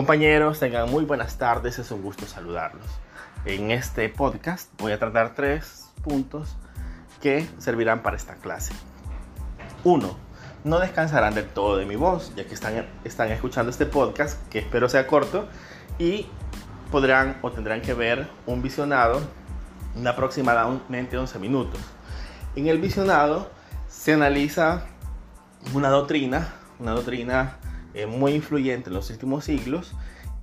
Compañeros, tengan muy buenas tardes, es un gusto saludarlos. En este podcast voy a tratar tres puntos que servirán para esta clase. Uno, no descansarán del todo de mi voz, ya que están, están escuchando este podcast, que espero sea corto, y podrán o tendrán que ver un visionado de aproximadamente 11 minutos. En el visionado se analiza una doctrina, una doctrina eh, muy influyente en los últimos siglos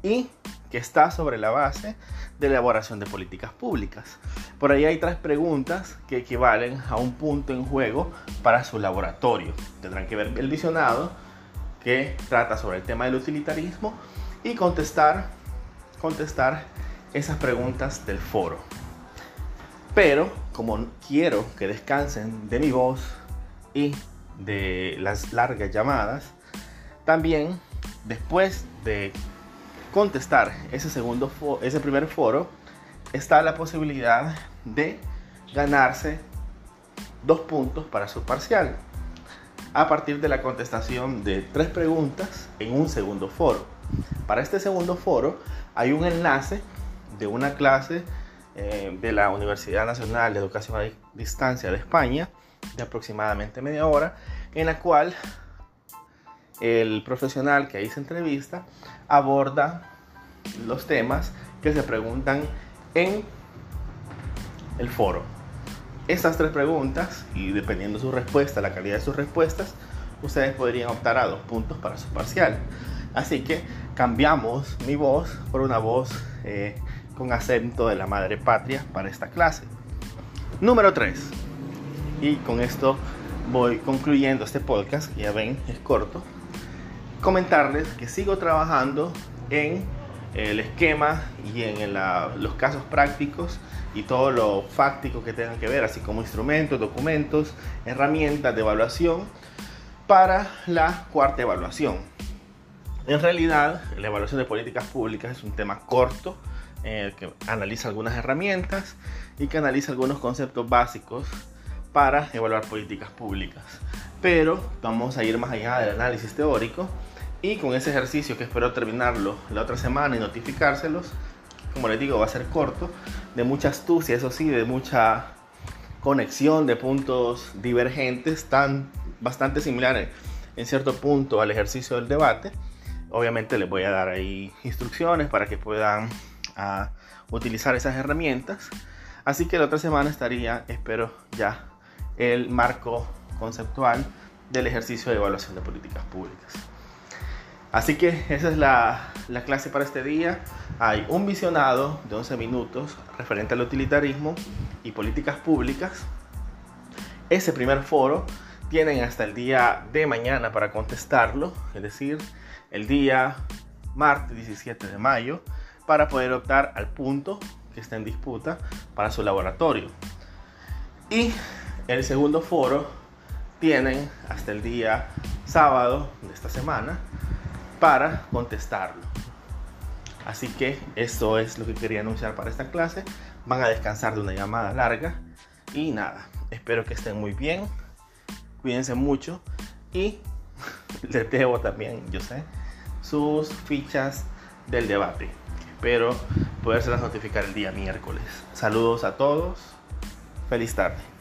y que está sobre la base de elaboración de políticas públicas. Por ahí hay tres preguntas que equivalen a un punto en juego para su laboratorio. Tendrán que ver el visionado que trata sobre el tema del utilitarismo y contestar, contestar esas preguntas del foro. Pero como quiero que descansen de mi voz y de las largas llamadas, también, después de contestar ese, segundo ese primer foro, está la posibilidad de ganarse dos puntos para su parcial a partir de la contestación de tres preguntas en un segundo foro. Para este segundo foro hay un enlace de una clase eh, de la Universidad Nacional de Educación a Distancia de España de aproximadamente media hora en la cual el profesional que ahí se entrevista aborda los temas que se preguntan en el foro. Estas tres preguntas, y dependiendo de su respuesta, la calidad de sus respuestas, ustedes podrían optar a dos puntos para su parcial. Así que cambiamos mi voz por una voz eh, con acento de la madre patria para esta clase. Número 3. Y con esto voy concluyendo este podcast, ya ven, es corto, comentarles que sigo trabajando en el esquema y en los casos prácticos y todo lo fáctico que tengan que ver, así como instrumentos, documentos, herramientas de evaluación para la cuarta evaluación. En realidad, la evaluación de políticas públicas es un tema corto que analiza algunas herramientas y que analiza algunos conceptos básicos para evaluar políticas públicas. Pero vamos a ir más allá del análisis teórico y con ese ejercicio que espero terminarlo la otra semana y notificárselos, como les digo, va a ser corto, de mucha astucia, eso sí, de mucha conexión de puntos divergentes, tan bastante similares en cierto punto al ejercicio del debate. Obviamente les voy a dar ahí instrucciones para que puedan ah, utilizar esas herramientas. Así que la otra semana estaría, espero ya, el marco conceptual del ejercicio de evaluación de políticas públicas. Así que esa es la, clase para este día. Hay un visionado de 11 minutos referente al utilitarismo y políticas públicas. Ese primer foro tienen hasta el día de mañana para contestarlo, es decir, el día martes 17 de mayo, para poder optar al punto que está en disputa para su laboratorio. Y el segundo foro tienen hasta el día sábado de esta semana para contestarlo. Así que esto es lo que quería anunciar para esta clase. Van a descansar de una llamada larga. Y nada, espero que estén muy bien. Cuídense mucho. Y les debo también, yo sé, sus fichas del debate. Espero las notificar el día miércoles. Saludos a todos. Feliz tarde.